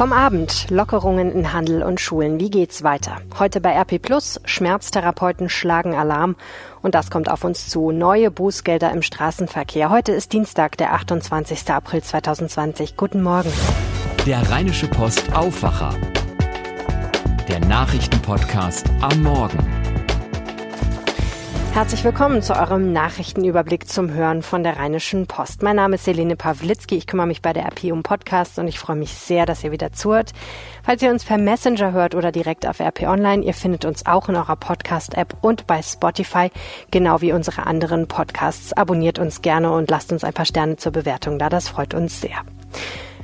Vom Abend Lockerungen in Handel und Schulen. Wie geht's weiter? Heute bei RP Plus Schmerztherapeuten schlagen Alarm und das kommt auf uns zu. Neue Bußgelder im Straßenverkehr. Heute ist Dienstag, der 28. April 2020. Guten Morgen. Der Rheinische Post Aufwacher. Der Nachrichtenpodcast am Morgen. Herzlich willkommen zu eurem Nachrichtenüberblick zum Hören von der Rheinischen Post. Mein Name ist Selene Pawlitzki. Ich kümmere mich bei der RP um Podcasts und ich freue mich sehr, dass ihr wieder zuhört. Falls ihr uns per Messenger hört oder direkt auf RP Online, ihr findet uns auch in eurer Podcast-App und bei Spotify, genau wie unsere anderen Podcasts. Abonniert uns gerne und lasst uns ein paar Sterne zur Bewertung da. Das freut uns sehr.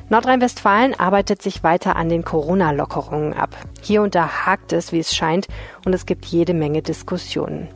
Nordrhein-Westfalen arbeitet sich weiter an den Corona-Lockerungen ab. Hier und da hakt es, wie es scheint, und es gibt jede Menge Diskussionen.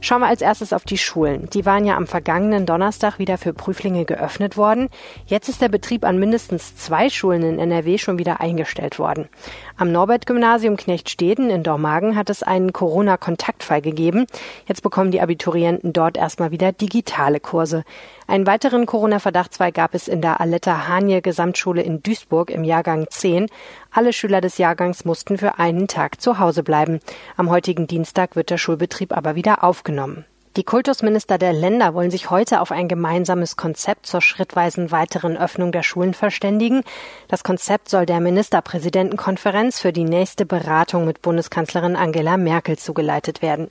Schauen wir als erstes auf die Schulen. Die waren ja am vergangenen Donnerstag wieder für Prüflinge geöffnet worden. Jetzt ist der Betrieb an mindestens zwei Schulen in NRW schon wieder eingestellt worden. Am Norbert-Gymnasium Knechtsteden in Dormagen hat es einen Corona-Kontaktfall gegeben. Jetzt bekommen die Abiturienten dort erstmal wieder digitale Kurse. Einen weiteren Corona-Verdachtsfall gab es in der Aletta Hanje Gesamtschule in Duisburg im Jahrgang 10. Alle Schüler des Jahrgangs mussten für einen Tag zu Hause bleiben. Am heutigen Dienstag wird der Schulbetrieb aber wieder aufgenommen. Die Kultusminister der Länder wollen sich heute auf ein gemeinsames Konzept zur schrittweisen weiteren Öffnung der Schulen verständigen. Das Konzept soll der Ministerpräsidentenkonferenz für die nächste Beratung mit Bundeskanzlerin Angela Merkel zugeleitet werden.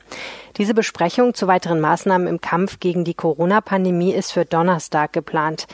Diese Besprechung zu weiteren Maßnahmen im Kampf gegen die Corona-Pandemie ist für Donnerstag geplant.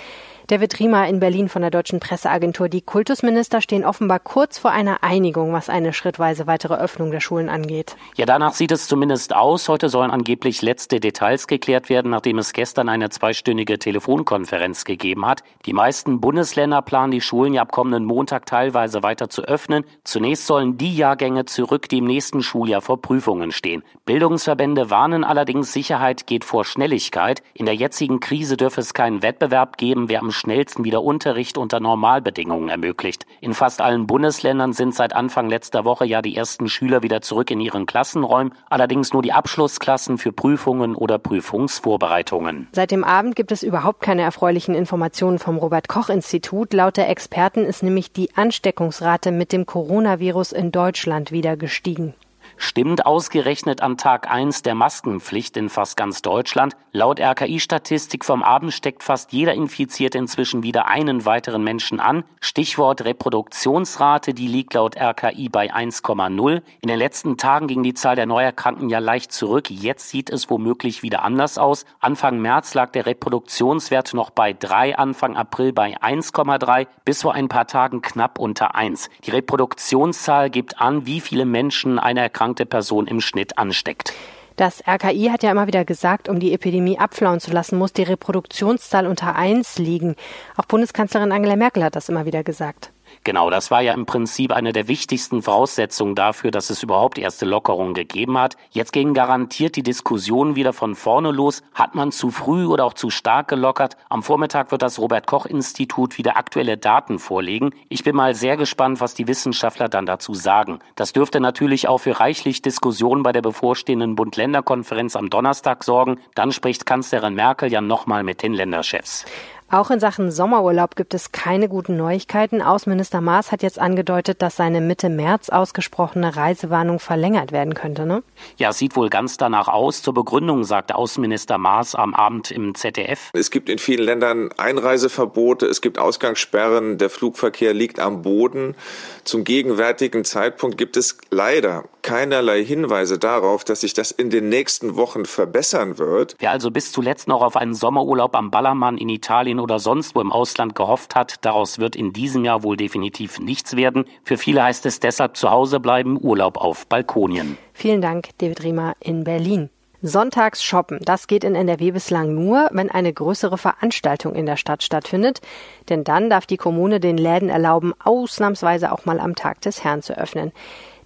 David Riemer in Berlin von der Deutschen Presseagentur. Die Kultusminister stehen offenbar kurz vor einer Einigung, was eine schrittweise weitere Öffnung der Schulen angeht. Ja, danach sieht es zumindest aus. Heute sollen angeblich letzte Details geklärt werden, nachdem es gestern eine zweistündige Telefonkonferenz gegeben hat. Die meisten Bundesländer planen die Schulen ja ab kommenden Montag teilweise weiter zu öffnen. Zunächst sollen die Jahrgänge zurück, die im nächsten Schuljahr vor Prüfungen stehen. Bildungsverbände warnen allerdings, Sicherheit geht vor Schnelligkeit. In der jetzigen Krise dürfe es keinen Wettbewerb geben, wer am schnellsten wieder Unterricht unter Normalbedingungen ermöglicht. In fast allen Bundesländern sind seit Anfang letzter Woche ja die ersten Schüler wieder zurück in ihren Klassenräumen, allerdings nur die Abschlussklassen für Prüfungen oder Prüfungsvorbereitungen. Seit dem Abend gibt es überhaupt keine erfreulichen Informationen vom Robert Koch Institut. Laut der Experten ist nämlich die Ansteckungsrate mit dem Coronavirus in Deutschland wieder gestiegen stimmt ausgerechnet an Tag 1 der Maskenpflicht in fast ganz Deutschland. Laut RKI-Statistik vom Abend steckt fast jeder Infizierte inzwischen wieder einen weiteren Menschen an. Stichwort Reproduktionsrate, die liegt laut RKI bei 1,0. In den letzten Tagen ging die Zahl der Neuerkrankten ja leicht zurück. Jetzt sieht es womöglich wieder anders aus. Anfang März lag der Reproduktionswert noch bei 3, Anfang April bei 1,3, bis vor ein paar Tagen knapp unter 1. Die Reproduktionszahl gibt an, wie viele Menschen eine Erkrankung erkrankte Person im Schnitt ansteckt. Das RKI hat ja immer wieder gesagt, um die Epidemie abflauen zu lassen, muss die Reproduktionszahl unter 1 liegen. Auch Bundeskanzlerin Angela Merkel hat das immer wieder gesagt. Genau, das war ja im Prinzip eine der wichtigsten Voraussetzungen dafür, dass es überhaupt erste Lockerungen gegeben hat. Jetzt gehen garantiert die Diskussionen wieder von vorne los. Hat man zu früh oder auch zu stark gelockert? Am Vormittag wird das Robert Koch Institut wieder aktuelle Daten vorlegen. Ich bin mal sehr gespannt, was die Wissenschaftler dann dazu sagen. Das dürfte natürlich auch für reichlich Diskussionen bei der bevorstehenden Bund-Länder-Konferenz am Donnerstag sorgen. Dann spricht Kanzlerin Merkel ja nochmal mit den Länderchefs. Auch in Sachen Sommerurlaub gibt es keine guten Neuigkeiten. Außenminister Maas hat jetzt angedeutet, dass seine Mitte März ausgesprochene Reisewarnung verlängert werden könnte. Ne? Ja, sieht wohl ganz danach aus. Zur Begründung sagte Außenminister Maas am Abend im ZDF. Es gibt in vielen Ländern Einreiseverbote, es gibt Ausgangssperren, der Flugverkehr liegt am Boden. Zum gegenwärtigen Zeitpunkt gibt es leider keinerlei Hinweise darauf, dass sich das in den nächsten Wochen verbessern wird. Wer also bis zuletzt noch auf einen Sommerurlaub am Ballermann in Italien oder sonst wo im Ausland gehofft hat, daraus wird in diesem Jahr wohl definitiv nichts werden. Für viele heißt es deshalb zu Hause bleiben, Urlaub auf Balkonien. Vielen Dank, David Riemer in Berlin. Sonntags shoppen, das geht in NRW bislang nur, wenn eine größere Veranstaltung in der Stadt stattfindet, denn dann darf die Kommune den Läden erlauben, ausnahmsweise auch mal am Tag des Herrn zu öffnen.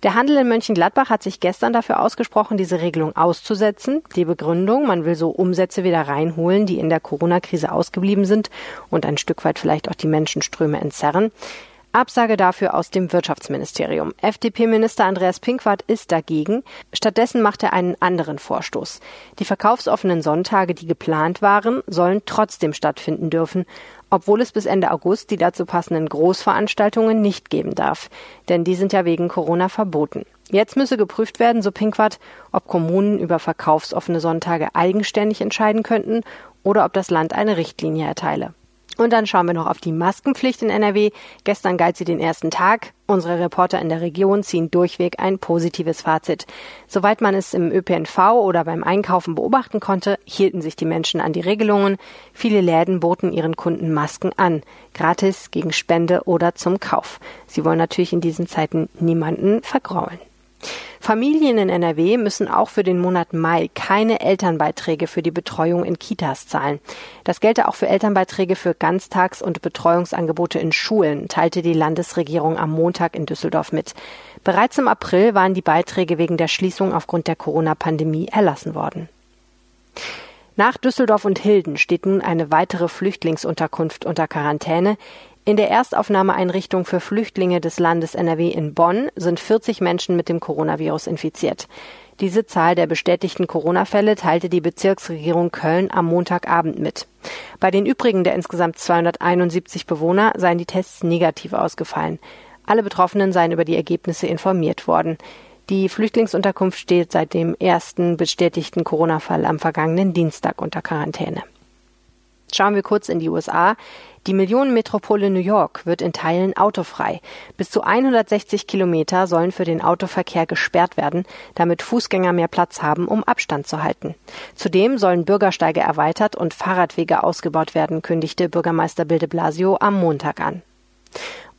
Der Handel in Mönchengladbach hat sich gestern dafür ausgesprochen, diese Regelung auszusetzen. Die Begründung, man will so Umsätze wieder reinholen, die in der Corona-Krise ausgeblieben sind und ein Stück weit vielleicht auch die Menschenströme entzerren. Absage dafür aus dem Wirtschaftsministerium. FDP-Minister Andreas Pinkwart ist dagegen. Stattdessen macht er einen anderen Vorstoß. Die verkaufsoffenen Sonntage, die geplant waren, sollen trotzdem stattfinden dürfen, obwohl es bis Ende August die dazu passenden Großveranstaltungen nicht geben darf, denn die sind ja wegen Corona verboten. Jetzt müsse geprüft werden, so Pinkwart, ob Kommunen über verkaufsoffene Sonntage eigenständig entscheiden könnten oder ob das Land eine Richtlinie erteile. Und dann schauen wir noch auf die Maskenpflicht in NRW. Gestern galt sie den ersten Tag. Unsere Reporter in der Region ziehen durchweg ein positives Fazit. Soweit man es im ÖPNV oder beim Einkaufen beobachten konnte, hielten sich die Menschen an die Regelungen. Viele Läden boten ihren Kunden Masken an. Gratis, gegen Spende oder zum Kauf. Sie wollen natürlich in diesen Zeiten niemanden vergraulen. Familien in NRW müssen auch für den Monat Mai keine Elternbeiträge für die Betreuung in Kitas zahlen. Das gelte auch für Elternbeiträge für Ganztags- und Betreuungsangebote in Schulen, teilte die Landesregierung am Montag in Düsseldorf mit. Bereits im April waren die Beiträge wegen der Schließung aufgrund der Corona-Pandemie erlassen worden. Nach Düsseldorf und Hilden steht nun eine weitere Flüchtlingsunterkunft unter Quarantäne. In der Erstaufnahmeeinrichtung für Flüchtlinge des Landes NRW in Bonn sind 40 Menschen mit dem Coronavirus infiziert. Diese Zahl der bestätigten Corona-Fälle teilte die Bezirksregierung Köln am Montagabend mit. Bei den übrigen der insgesamt 271 Bewohner seien die Tests negativ ausgefallen. Alle Betroffenen seien über die Ergebnisse informiert worden. Die Flüchtlingsunterkunft steht seit dem ersten bestätigten Corona-Fall am vergangenen Dienstag unter Quarantäne. Schauen wir kurz in die USA. Die Millionenmetropole New York wird in Teilen autofrei. Bis zu 160 Kilometer sollen für den Autoverkehr gesperrt werden, damit Fußgänger mehr Platz haben, um Abstand zu halten. Zudem sollen Bürgersteige erweitert und Fahrradwege ausgebaut werden, kündigte Bürgermeister Bill de Blasio am Montag an.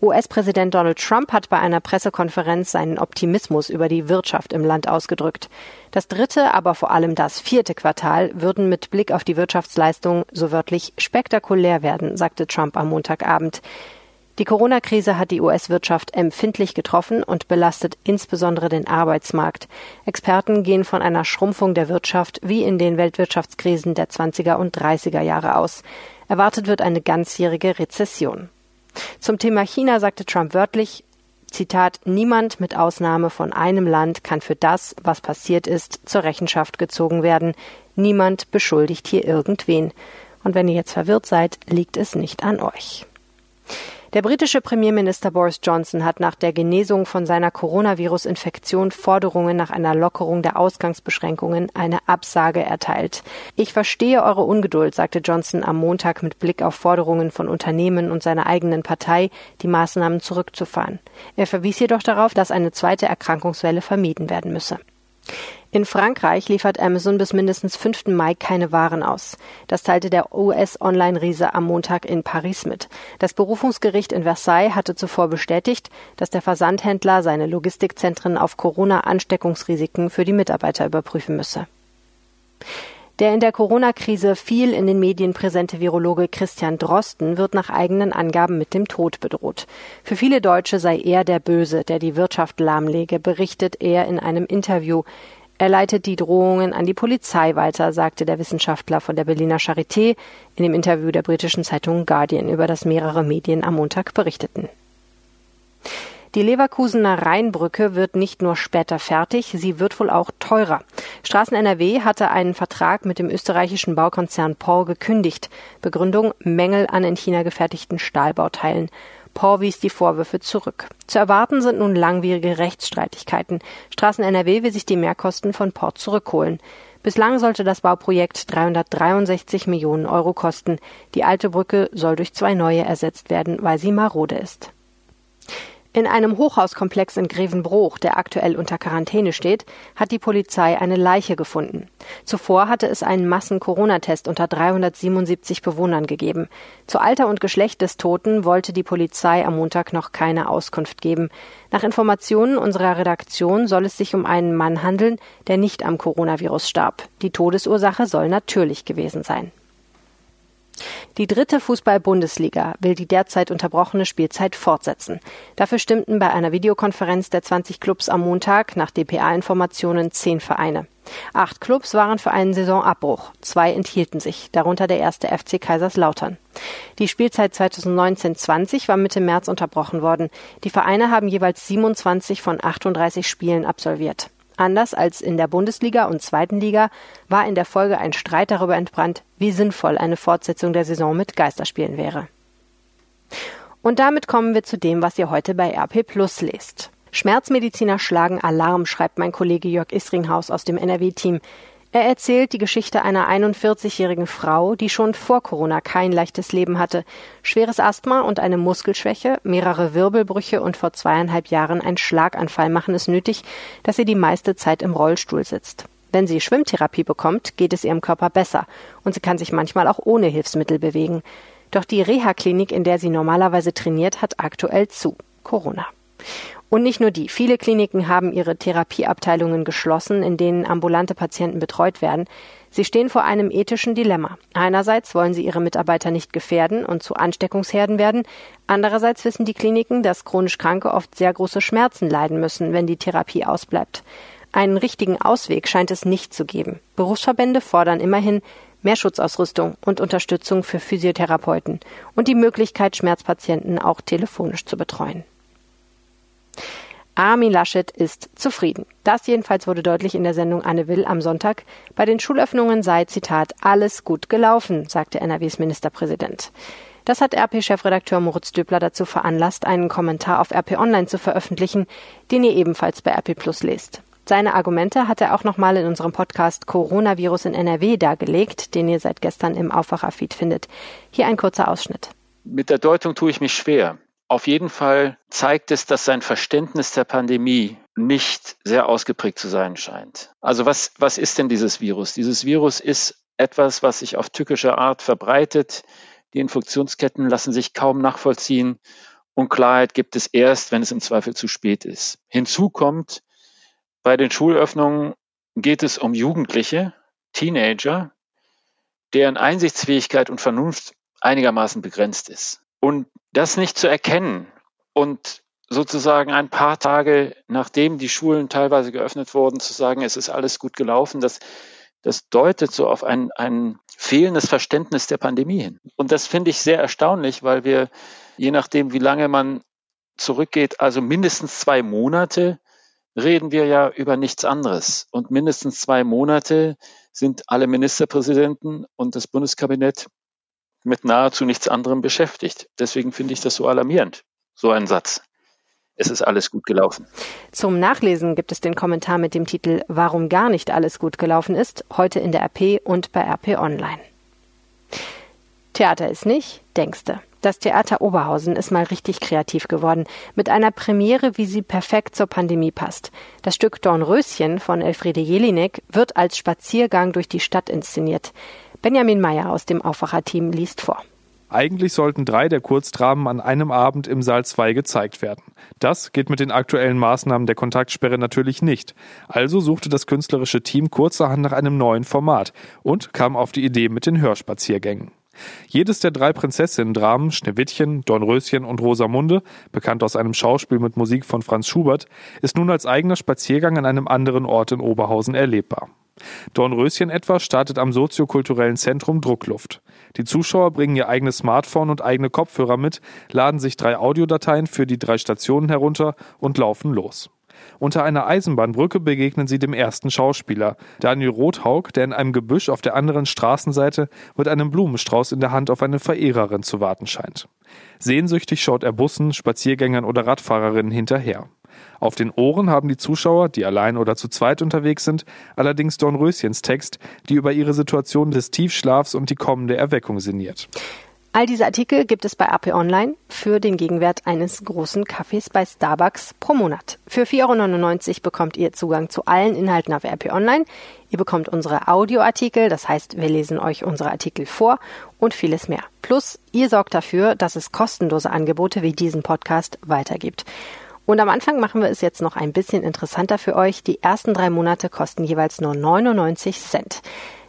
US-Präsident Donald Trump hat bei einer Pressekonferenz seinen Optimismus über die Wirtschaft im Land ausgedrückt. Das dritte, aber vor allem das vierte Quartal würden mit Blick auf die Wirtschaftsleistung so wörtlich spektakulär werden, sagte Trump am Montagabend. Die Corona-Krise hat die US-Wirtschaft empfindlich getroffen und belastet insbesondere den Arbeitsmarkt. Experten gehen von einer Schrumpfung der Wirtschaft wie in den Weltwirtschaftskrisen der 20er und 30er Jahre aus. Erwartet wird eine ganzjährige Rezession. Zum Thema China sagte Trump wörtlich, Zitat, niemand mit Ausnahme von einem Land kann für das, was passiert ist, zur Rechenschaft gezogen werden. Niemand beschuldigt hier irgendwen. Und wenn ihr jetzt verwirrt seid, liegt es nicht an euch. Der britische Premierminister Boris Johnson hat nach der Genesung von seiner Coronavirus-Infektion Forderungen nach einer Lockerung der Ausgangsbeschränkungen eine Absage erteilt. Ich verstehe eure Ungeduld, sagte Johnson am Montag mit Blick auf Forderungen von Unternehmen und seiner eigenen Partei, die Maßnahmen zurückzufahren. Er verwies jedoch darauf, dass eine zweite Erkrankungswelle vermieden werden müsse. In Frankreich liefert Amazon bis mindestens 5. Mai keine Waren aus. Das teilte der US-Online-Riese am Montag in Paris mit. Das Berufungsgericht in Versailles hatte zuvor bestätigt, dass der Versandhändler seine Logistikzentren auf Corona-Ansteckungsrisiken für die Mitarbeiter überprüfen müsse. Der in der Corona-Krise viel in den Medien präsente Virologe Christian Drosten wird nach eigenen Angaben mit dem Tod bedroht. Für viele Deutsche sei er der Böse, der die Wirtschaft lahmlege, berichtet er in einem Interview. Er leitet die Drohungen an die Polizei weiter, sagte der Wissenschaftler von der Berliner Charité in dem Interview der britischen Zeitung Guardian, über das mehrere Medien am Montag berichteten. Die Leverkusener Rheinbrücke wird nicht nur später fertig, sie wird wohl auch teurer. Straßen NRW hatte einen Vertrag mit dem österreichischen Baukonzern Por gekündigt. Begründung Mängel an in China gefertigten Stahlbauteilen. Por wies die Vorwürfe zurück. Zu erwarten sind nun langwierige Rechtsstreitigkeiten. Straßen NRW will sich die Mehrkosten von Por zurückholen. Bislang sollte das Bauprojekt 363 Millionen Euro kosten. Die alte Brücke soll durch zwei neue ersetzt werden, weil sie marode ist. In einem Hochhauskomplex in Grevenbruch, der aktuell unter Quarantäne steht, hat die Polizei eine Leiche gefunden. Zuvor hatte es einen Massen-Corona-Test unter 377 Bewohnern gegeben. Zu Alter und Geschlecht des Toten wollte die Polizei am Montag noch keine Auskunft geben. Nach Informationen unserer Redaktion soll es sich um einen Mann handeln, der nicht am Coronavirus starb. Die Todesursache soll natürlich gewesen sein. Die dritte Fußball-Bundesliga will die derzeit unterbrochene Spielzeit fortsetzen. Dafür stimmten bei einer Videokonferenz der 20 Clubs am Montag nach DPA-Informationen zehn Vereine. Acht Clubs waren für einen Saisonabbruch, zwei enthielten sich, darunter der erste FC Kaiserslautern. Die Spielzeit 2019-20 war Mitte März unterbrochen worden. Die Vereine haben jeweils 27 von 38 Spielen absolviert. Anders als in der Bundesliga und zweiten Liga war in der Folge ein Streit darüber entbrannt, wie sinnvoll eine Fortsetzung der Saison mit Geisterspielen wäre. Und damit kommen wir zu dem, was ihr heute bei RP Plus lest. Schmerzmediziner schlagen Alarm, schreibt mein Kollege Jörg Isringhaus aus dem NRW-Team. Er erzählt die Geschichte einer 41-jährigen Frau, die schon vor Corona kein leichtes Leben hatte. Schweres Asthma und eine Muskelschwäche, mehrere Wirbelbrüche und vor zweieinhalb Jahren ein Schlaganfall machen es nötig, dass sie die meiste Zeit im Rollstuhl sitzt. Wenn sie Schwimmtherapie bekommt, geht es ihrem Körper besser und sie kann sich manchmal auch ohne Hilfsmittel bewegen. Doch die Reha-Klinik, in der sie normalerweise trainiert, hat aktuell zu. Corona. Und nicht nur die. Viele Kliniken haben ihre Therapieabteilungen geschlossen, in denen ambulante Patienten betreut werden. Sie stehen vor einem ethischen Dilemma. Einerseits wollen sie ihre Mitarbeiter nicht gefährden und zu Ansteckungsherden werden. Andererseits wissen die Kliniken, dass chronisch Kranke oft sehr große Schmerzen leiden müssen, wenn die Therapie ausbleibt. Einen richtigen Ausweg scheint es nicht zu geben. Berufsverbände fordern immerhin mehr Schutzausrüstung und Unterstützung für Physiotherapeuten und die Möglichkeit, Schmerzpatienten auch telefonisch zu betreuen. Armin Laschet ist zufrieden. Das jedenfalls wurde deutlich in der Sendung Anne Will am Sonntag. Bei den Schulöffnungen sei, Zitat, alles gut gelaufen, sagte NRWs Ministerpräsident. Das hat RP-Chefredakteur Moritz Döbler dazu veranlasst, einen Kommentar auf RP Online zu veröffentlichen, den ihr ebenfalls bei RP Plus lest. Seine Argumente hat er auch nochmal in unserem Podcast Coronavirus in NRW dargelegt, den ihr seit gestern im Aufwacherfeed findet. Hier ein kurzer Ausschnitt. Mit der Deutung tue ich mich schwer. Auf jeden Fall zeigt es, dass sein Verständnis der Pandemie nicht sehr ausgeprägt zu sein scheint. Also was, was ist denn dieses Virus? Dieses Virus ist etwas, was sich auf tückische Art verbreitet. Die Infektionsketten lassen sich kaum nachvollziehen und Klarheit gibt es erst, wenn es im Zweifel zu spät ist. Hinzu kommt, bei den Schulöffnungen geht es um Jugendliche, Teenager, deren Einsichtsfähigkeit und Vernunft einigermaßen begrenzt ist. Und das nicht zu erkennen und sozusagen ein paar Tage nachdem die Schulen teilweise geöffnet wurden, zu sagen, es ist alles gut gelaufen, das, das deutet so auf ein, ein fehlendes Verständnis der Pandemie hin. Und das finde ich sehr erstaunlich, weil wir, je nachdem, wie lange man zurückgeht, also mindestens zwei Monate, reden wir ja über nichts anderes. Und mindestens zwei Monate sind alle Ministerpräsidenten und das Bundeskabinett mit nahezu nichts anderem beschäftigt. Deswegen finde ich das so alarmierend, so ein Satz. Es ist alles gut gelaufen. Zum Nachlesen gibt es den Kommentar mit dem Titel Warum gar nicht alles gut gelaufen ist, heute in der RP und bei RP Online. Theater ist nicht, denkste. Das Theater Oberhausen ist mal richtig kreativ geworden, mit einer Premiere, wie sie perfekt zur Pandemie passt. Das Stück Dornröschen von Elfriede Jelinek wird als Spaziergang durch die Stadt inszeniert. Benjamin Meyer aus dem Aufwacherteam liest vor. Eigentlich sollten drei der Kurzdramen an einem Abend im Saal 2 gezeigt werden. Das geht mit den aktuellen Maßnahmen der Kontaktsperre natürlich nicht. Also suchte das künstlerische Team kurzerhand nach einem neuen Format und kam auf die Idee mit den Hörspaziergängen. Jedes der drei Prinzessinnen-Dramen, Schneewittchen, Dornröschen und Rosamunde, bekannt aus einem Schauspiel mit Musik von Franz Schubert, ist nun als eigener Spaziergang an einem anderen Ort in Oberhausen erlebbar. Dornröschen etwa startet am soziokulturellen Zentrum Druckluft. Die Zuschauer bringen ihr eigenes Smartphone und eigene Kopfhörer mit, laden sich drei Audiodateien für die drei Stationen herunter und laufen los. Unter einer Eisenbahnbrücke begegnen sie dem ersten Schauspieler, Daniel Rothaug, der in einem Gebüsch auf der anderen Straßenseite mit einem Blumenstrauß in der Hand auf eine Verehrerin zu warten scheint. Sehnsüchtig schaut er Bussen, Spaziergängern oder Radfahrerinnen hinterher. Auf den Ohren haben die Zuschauer, die allein oder zu zweit unterwegs sind, allerdings Dornröschens Text, die über ihre Situation des Tiefschlafs und die kommende Erweckung sinniert. All diese Artikel gibt es bei AP Online für den Gegenwert eines großen Kaffees bei Starbucks pro Monat. Für 4,99 Euro bekommt ihr Zugang zu allen Inhalten auf RP Online. Ihr bekommt unsere Audioartikel, das heißt, wir lesen euch unsere Artikel vor und vieles mehr. Plus, ihr sorgt dafür, dass es kostenlose Angebote wie diesen Podcast weitergibt. Und am Anfang machen wir es jetzt noch ein bisschen interessanter für euch. Die ersten drei Monate kosten jeweils nur 99 Cent.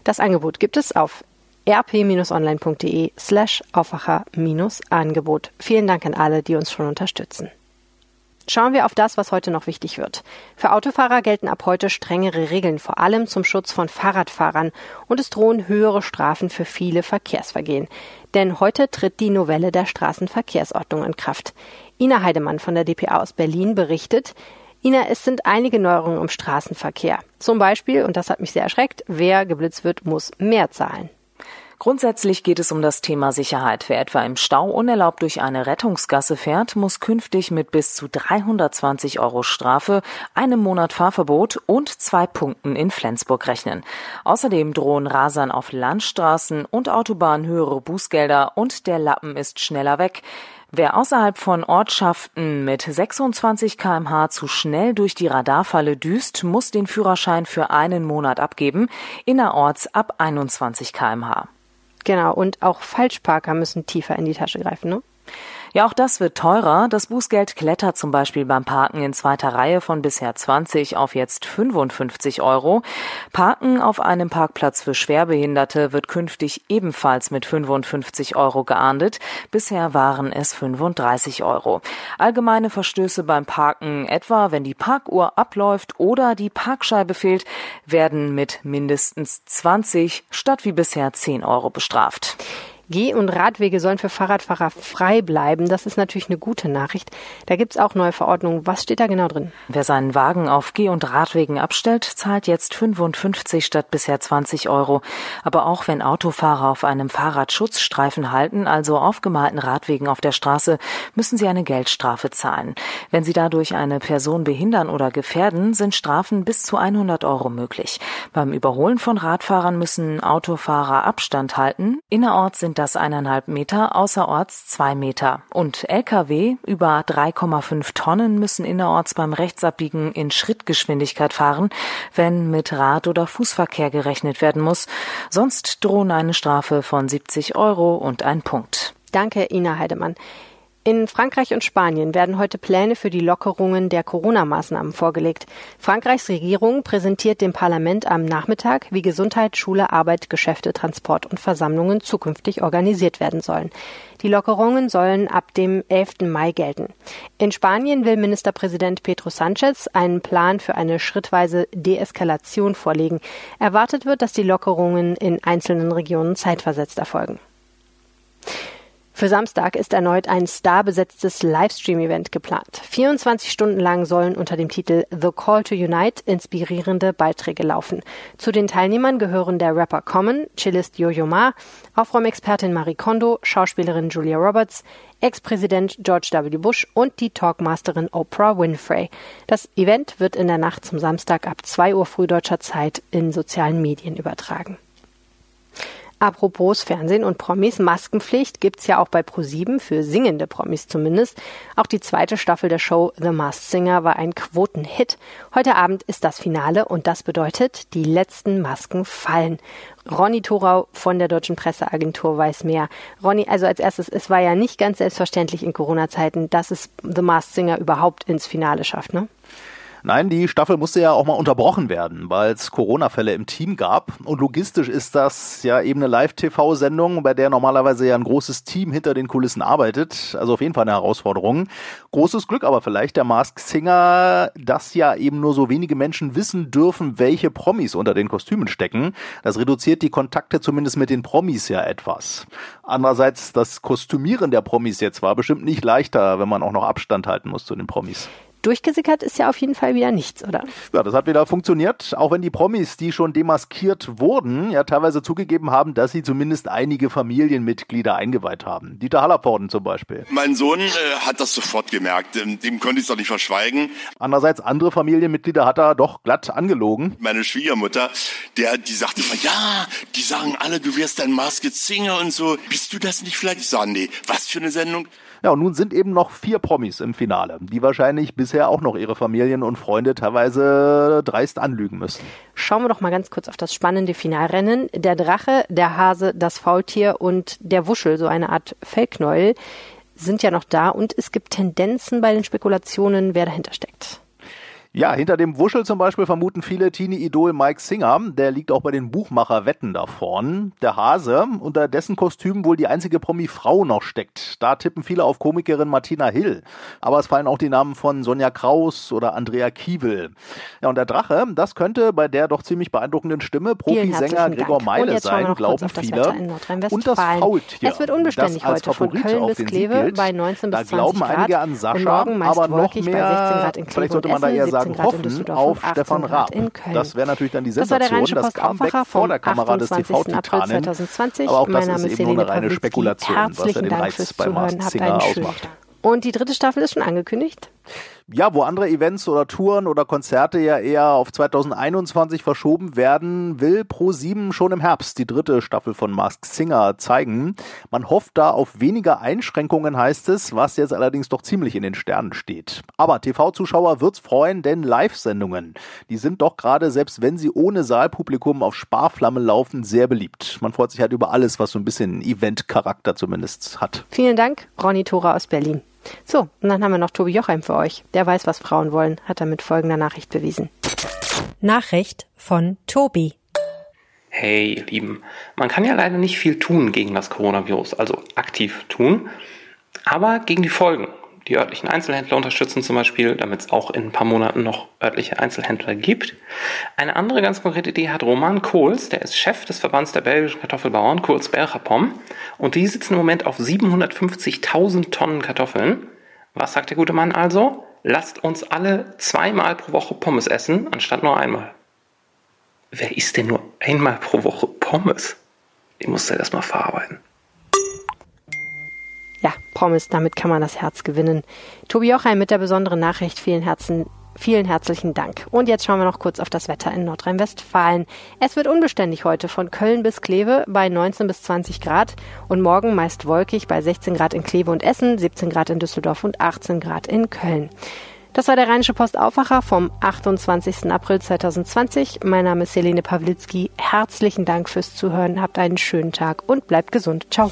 Das Angebot gibt es auf rp-online.de slash Aufwacher-Angebot. Vielen Dank an alle, die uns schon unterstützen. Schauen wir auf das, was heute noch wichtig wird. Für Autofahrer gelten ab heute strengere Regeln, vor allem zum Schutz von Fahrradfahrern, und es drohen höhere Strafen für viele Verkehrsvergehen. Denn heute tritt die Novelle der Straßenverkehrsordnung in Kraft. Ina Heidemann von der DPA aus Berlin berichtet, Ina, es sind einige Neuerungen im Straßenverkehr. Zum Beispiel, und das hat mich sehr erschreckt, wer geblitzt wird, muss mehr zahlen. Grundsätzlich geht es um das Thema Sicherheit. Wer etwa im Stau unerlaubt durch eine Rettungsgasse fährt, muss künftig mit bis zu 320 Euro Strafe, einem Monat Fahrverbot und zwei Punkten in Flensburg rechnen. Außerdem drohen Rasern auf Landstraßen und Autobahnen höhere Bußgelder und der Lappen ist schneller weg. Wer außerhalb von Ortschaften mit 26 kmh zu schnell durch die Radarfalle düst, muss den Führerschein für einen Monat abgeben, innerorts ab 21 kmh. Genau, und auch Falschparker müssen tiefer in die Tasche greifen, ne? Ja, auch das wird teurer. Das Bußgeld klettert zum Beispiel beim Parken in zweiter Reihe von bisher 20 auf jetzt 55 Euro. Parken auf einem Parkplatz für Schwerbehinderte wird künftig ebenfalls mit 55 Euro geahndet. Bisher waren es 35 Euro. Allgemeine Verstöße beim Parken, etwa wenn die Parkuhr abläuft oder die Parkscheibe fehlt, werden mit mindestens 20 statt wie bisher 10 Euro bestraft. Geh- und Radwege sollen für Fahrradfahrer frei bleiben. Das ist natürlich eine gute Nachricht. Da gibt's auch neue Verordnungen. Was steht da genau drin? Wer seinen Wagen auf Geh- und Radwegen abstellt, zahlt jetzt 55 statt bisher 20 Euro. Aber auch wenn Autofahrer auf einem Fahrradschutzstreifen halten, also aufgemalten Radwegen auf der Straße, müssen sie eine Geldstrafe zahlen. Wenn sie dadurch eine Person behindern oder gefährden, sind Strafen bis zu 100 Euro möglich. Beim Überholen von Radfahrern müssen Autofahrer Abstand halten. Innerorts sind das eineinhalb Meter, außerorts zwei Meter. Und Lkw über 3,5 Tonnen müssen innerorts beim Rechtsabbiegen in Schrittgeschwindigkeit fahren, wenn mit Rad- oder Fußverkehr gerechnet werden muss. Sonst drohen eine Strafe von 70 Euro und ein Punkt. Danke, Ina Heidemann. In Frankreich und Spanien werden heute Pläne für die Lockerungen der Corona-Maßnahmen vorgelegt. Frankreichs Regierung präsentiert dem Parlament am Nachmittag, wie Gesundheit, Schule, Arbeit, Geschäfte, Transport und Versammlungen zukünftig organisiert werden sollen. Die Lockerungen sollen ab dem 11. Mai gelten. In Spanien will Ministerpräsident Pedro Sanchez einen Plan für eine schrittweise Deeskalation vorlegen. Erwartet wird, dass die Lockerungen in einzelnen Regionen zeitversetzt erfolgen. Für Samstag ist erneut ein starbesetztes Livestream-Event geplant. 24 Stunden lang sollen unter dem Titel The Call to Unite inspirierende Beiträge laufen. Zu den Teilnehmern gehören der Rapper Common, Cellist Yo-Yo Ma, Aufräumexpertin Marie Kondo, Schauspielerin Julia Roberts, Ex-Präsident George W. Bush und die Talkmasterin Oprah Winfrey. Das Event wird in der Nacht zum Samstag ab 2 Uhr früh deutscher Zeit in sozialen Medien übertragen. Apropos Fernsehen und Promis, Maskenpflicht gibt's ja auch bei ProSieben für singende Promis zumindest. Auch die zweite Staffel der Show The Masked Singer war ein Quotenhit. Heute Abend ist das Finale und das bedeutet, die letzten Masken fallen. Ronny Thorau von der Deutschen Presseagentur weiß mehr. Ronny, also als erstes, es war ja nicht ganz selbstverständlich in Corona-Zeiten, dass es The Masked Singer überhaupt ins Finale schafft, ne? Nein, die Staffel musste ja auch mal unterbrochen werden, weil es Corona-Fälle im Team gab. Und logistisch ist das ja eben eine Live-TV-Sendung, bei der normalerweise ja ein großes Team hinter den Kulissen arbeitet. Also auf jeden Fall eine Herausforderung. Großes Glück aber vielleicht der Mask Singer, dass ja eben nur so wenige Menschen wissen dürfen, welche Promis unter den Kostümen stecken. Das reduziert die Kontakte zumindest mit den Promis ja etwas. Andererseits, das Kostümieren der Promis jetzt war bestimmt nicht leichter, wenn man auch noch Abstand halten muss zu den Promis durchgesickert ist ja auf jeden Fall wieder nichts, oder? Ja, das hat wieder funktioniert, auch wenn die Promis, die schon demaskiert wurden, ja teilweise zugegeben haben, dass sie zumindest einige Familienmitglieder eingeweiht haben. Dieter Hallervorden zum Beispiel. Mein Sohn äh, hat das sofort gemerkt, dem, dem konnte ich es doch nicht verschweigen. Andererseits andere Familienmitglieder hat er doch glatt angelogen. Meine Schwiegermutter, der, die sagte immer, ja, die sagen alle, du wirst ein Masked Singer und so. Bist du das nicht vielleicht? Ich sage, nee, was für eine Sendung? Ja, und nun sind eben noch vier Promis im Finale, die wahrscheinlich bisher auch noch ihre Familien und Freunde teilweise dreist anlügen müssen. Schauen wir doch mal ganz kurz auf das spannende Finalrennen. Der Drache, der Hase, das Faultier und der Wuschel, so eine Art Fellknäuel, sind ja noch da und es gibt Tendenzen bei den Spekulationen, wer dahinter steckt. Ja, hinter dem Wuschel zum Beispiel vermuten viele Teenie-Idol Mike Singer. Der liegt auch bei den Buchmacher-Wetten da vorn. Der Hase, unter dessen Kostüm wohl die einzige Promi-Frau noch steckt. Da tippen viele auf Komikerin Martina Hill. Aber es fallen auch die Namen von Sonja Kraus oder Andrea Kiewel. Ja, und der Drache, das könnte bei der doch ziemlich beeindruckenden Stimme Profisänger Gregor Meile sein, glauben viele. Und das Faultier. Es wird unbeständig das heute von Köln bis Kleve bei 19 bis 20 Grad. Da glauben einige an Sascha, aber noch mehr, vielleicht sollte man da eher sagen, Grad hoffen auf Stefan Raab. Das wäre natürlich dann die Sensation, das, das Comeback vor der Kamera des TV-Titanen. Aber auch das ist eben nur eine reine Spekulation, was ja den Reiz bei Masked Singer ausmacht. Und die dritte Staffel ist schon angekündigt? Ja, wo andere Events oder Touren oder Konzerte ja eher auf 2021 verschoben werden, will Pro7 schon im Herbst die dritte Staffel von Masked Singer zeigen. Man hofft da auf weniger Einschränkungen, heißt es, was jetzt allerdings doch ziemlich in den Sternen steht. Aber TV-Zuschauer wird's freuen, denn Live-Sendungen, die sind doch gerade, selbst wenn sie ohne Saalpublikum auf Sparflamme laufen, sehr beliebt. Man freut sich halt über alles, was so ein bisschen Event-Charakter zumindest hat. Vielen Dank, Ronny Thora aus Berlin. So, und dann haben wir noch Tobi Jochheim für euch. Der weiß, was Frauen wollen, hat er mit folgender Nachricht bewiesen. Nachricht von Tobi. Hey, ihr Lieben, man kann ja leider nicht viel tun gegen das Coronavirus, also aktiv tun, aber gegen die Folgen. Die örtlichen Einzelhändler unterstützen zum Beispiel, damit es auch in ein paar Monaten noch örtliche Einzelhändler gibt. Eine andere ganz konkrete Idee hat Roman Kohls, der ist Chef des Verbands der belgischen Kartoffelbauern, Kohls Belgapom. Und die sitzen im Moment auf 750.000 Tonnen Kartoffeln. Was sagt der gute Mann also? Lasst uns alle zweimal pro Woche Pommes essen, anstatt nur einmal. Wer isst denn nur einmal pro Woche Pommes? Ich muss das erstmal verarbeiten. Pommes, damit kann man das Herz gewinnen. Tobi Jochheim mit der besonderen Nachricht. Vielen Herzen, vielen herzlichen Dank. Und jetzt schauen wir noch kurz auf das Wetter in Nordrhein-Westfalen. Es wird unbeständig heute von Köln bis Kleve bei 19 bis 20 Grad und morgen meist wolkig bei 16 Grad in Kleve und Essen, 17 Grad in Düsseldorf und 18 Grad in Köln. Das war der Rheinische Post Aufwacher vom 28. April 2020. Mein Name ist Helene Pawlitzki. Herzlichen Dank fürs Zuhören. Habt einen schönen Tag und bleibt gesund. Ciao.